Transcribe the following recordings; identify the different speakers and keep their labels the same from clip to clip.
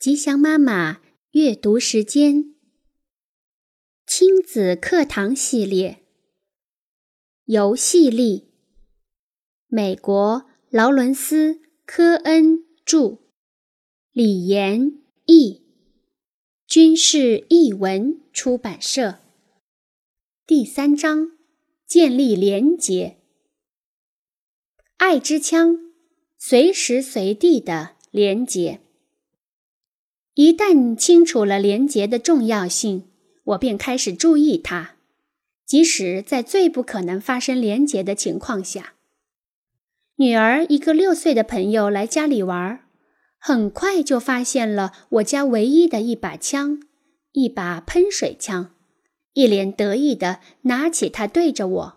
Speaker 1: 吉祥妈妈阅读时间，亲子课堂系列，游戏力。美国劳伦斯·科恩著，李延译，军事译文出版社。第三章：建立连结。爱之枪，随时随地的连结。一旦清楚了廉洁的重要性，我便开始注意它，即使在最不可能发生廉洁的情况下。女儿一个六岁的朋友来家里玩，很快就发现了我家唯一的一把枪，一把喷水枪，一脸得意地拿起它对着我。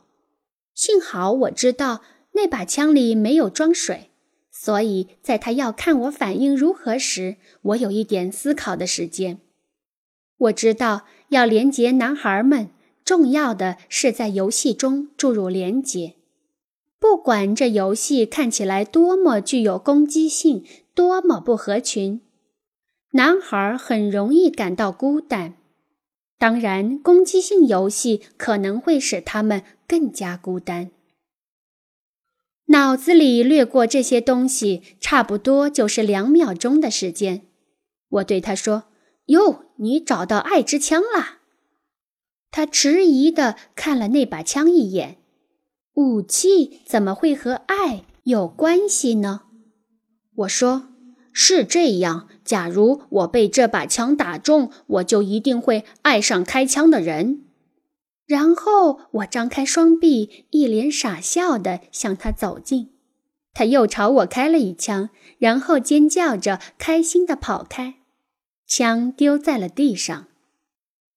Speaker 1: 幸好我知道那把枪里没有装水。所以，在他要看我反应如何时，我有一点思考的时间。我知道，要连接男孩们，重要的是在游戏中注入连接。不管这游戏看起来多么具有攻击性，多么不合群，男孩很容易感到孤单。当然，攻击性游戏可能会使他们更加孤单。脑子里掠过这些东西，差不多就是两秒钟的时间。我对他说：“哟，你找到爱之枪啦！”他迟疑地看了那把枪一眼。武器怎么会和爱有关系呢？我说：“是这样。假如我被这把枪打中，我就一定会爱上开枪的人。”然后我张开双臂，一脸傻笑地向他走近。他又朝我开了一枪，然后尖叫着开心地跑开，枪丢在了地上。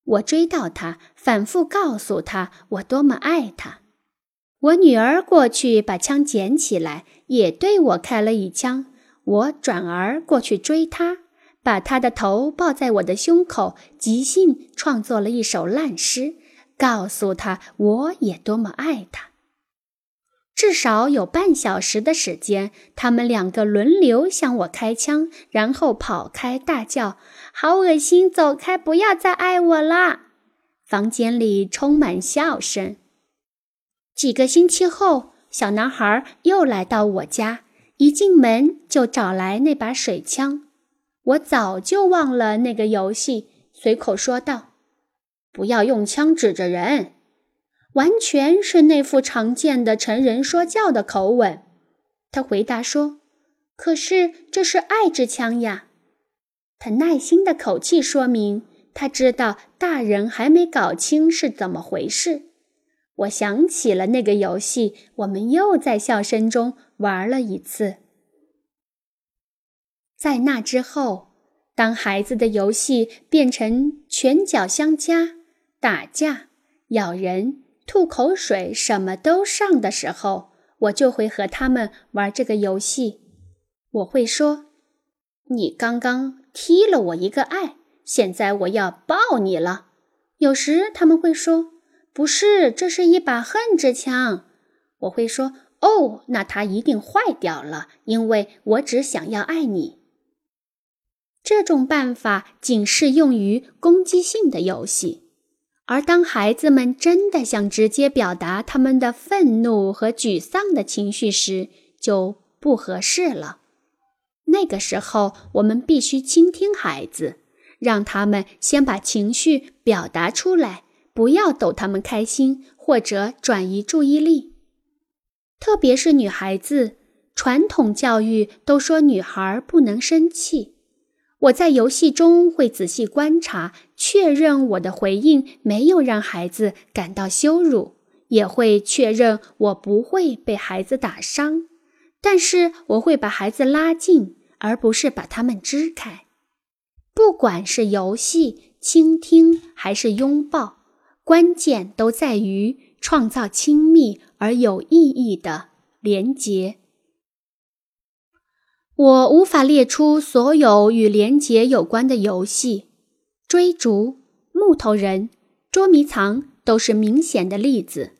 Speaker 1: 我追到他，反复告诉他我多么爱他。我女儿过去把枪捡起来，也对我开了一枪。我转而过去追她，把她的头抱在我的胸口，即兴创作了一首烂诗。告诉他，我也多么爱他。至少有半小时的时间，他们两个轮流向我开枪，然后跑开，大叫：“好恶心！走开，不要再爱我啦！”房间里充满笑声。几个星期后，小男孩又来到我家，一进门就找来那把水枪。我早就忘了那个游戏，随口说道。不要用枪指着人，完全是那副常见的成人说教的口吻。他回答说：“可是这是爱之枪呀。”他耐心的口气说明，他知道大人还没搞清是怎么回事。我想起了那个游戏，我们又在笑声中玩了一次。在那之后，当孩子的游戏变成拳脚相加。打架、咬人、吐口水，什么都上的时候，我就会和他们玩这个游戏。我会说：“你刚刚踢了我一个爱，现在我要抱你了。”有时他们会说：“不是，这是一把恨之枪。”我会说：“哦，那它一定坏掉了，因为我只想要爱你。”这种办法仅适用于攻击性的游戏。而当孩子们真的想直接表达他们的愤怒和沮丧的情绪时，就不合适了。那个时候，我们必须倾听孩子，让他们先把情绪表达出来，不要逗他们开心或者转移注意力。特别是女孩子，传统教育都说女孩不能生气。我在游戏中会仔细观察，确认我的回应没有让孩子感到羞辱，也会确认我不会被孩子打伤。但是我会把孩子拉近，而不是把他们支开。不管是游戏、倾听还是拥抱，关键都在于创造亲密而有意义的连结。我无法列出所有与连结有关的游戏，追逐、木头人、捉迷藏都是明显的例子。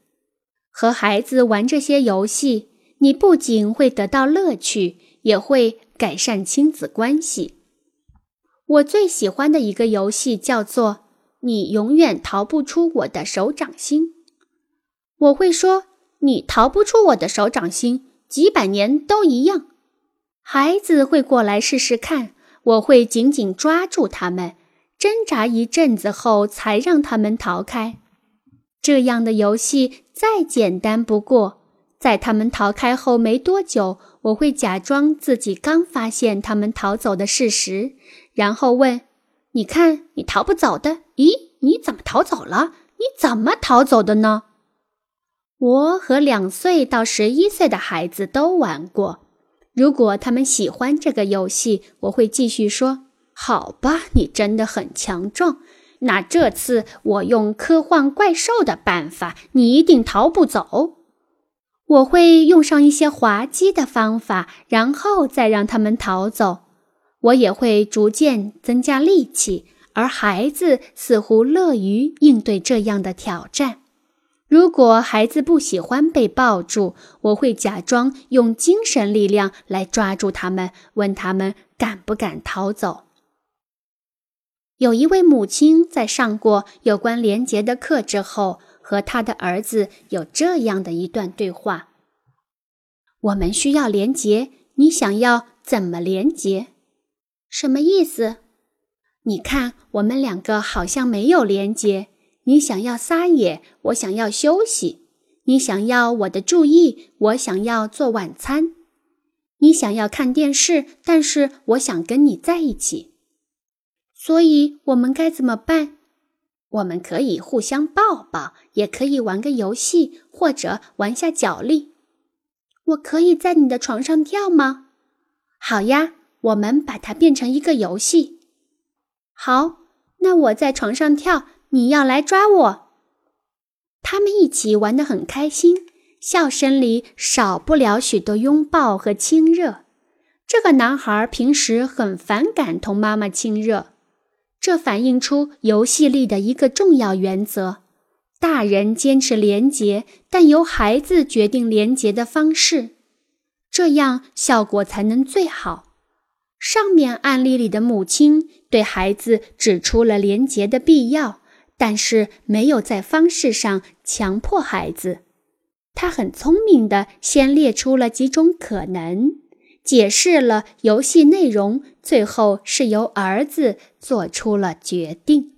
Speaker 1: 和孩子玩这些游戏，你不仅会得到乐趣，也会改善亲子关系。我最喜欢的一个游戏叫做“你永远逃不出我的手掌心”。我会说：“你逃不出我的手掌心，几百年都一样。”孩子会过来试试看，我会紧紧抓住他们，挣扎一阵子后才让他们逃开。这样的游戏再简单不过。在他们逃开后没多久，我会假装自己刚发现他们逃走的事实，然后问：“你看，你逃不走的。咦，你怎么逃走了？你怎么逃走的呢？”我和两岁到十一岁的孩子都玩过。如果他们喜欢这个游戏，我会继续说：“好吧，你真的很强壮。那这次我用科幻怪兽的办法，你一定逃不走。”我会用上一些滑稽的方法，然后再让他们逃走。我也会逐渐增加力气，而孩子似乎乐于应对这样的挑战。如果孩子不喜欢被抱住，我会假装用精神力量来抓住他们，问他们敢不敢逃走。有一位母亲在上过有关廉洁的课之后。和他的儿子有这样的一段对话：“我们需要连结，你想要怎么连结？什么意思？你看，我们两个好像没有连结。你想要撒野，我想要休息；你想要我的注意，我想要做晚餐；你想要看电视，但是我想跟你在一起。所以，我们该怎么办？”我们可以互相抱抱，也可以玩个游戏，或者玩下脚力。我可以在你的床上跳吗？好呀，我们把它变成一个游戏。好，那我在床上跳，你要来抓我。他们一起玩得很开心，笑声里少不了许多拥抱和亲热。这个男孩平时很反感同妈妈亲热。这反映出游戏里的一个重要原则：大人坚持廉洁，但由孩子决定廉洁的方式，这样效果才能最好。上面案例里的母亲对孩子指出了廉洁的必要，但是没有在方式上强迫孩子。他很聪明的先列出了几种可能。解释了游戏内容，最后是由儿子做出了决定。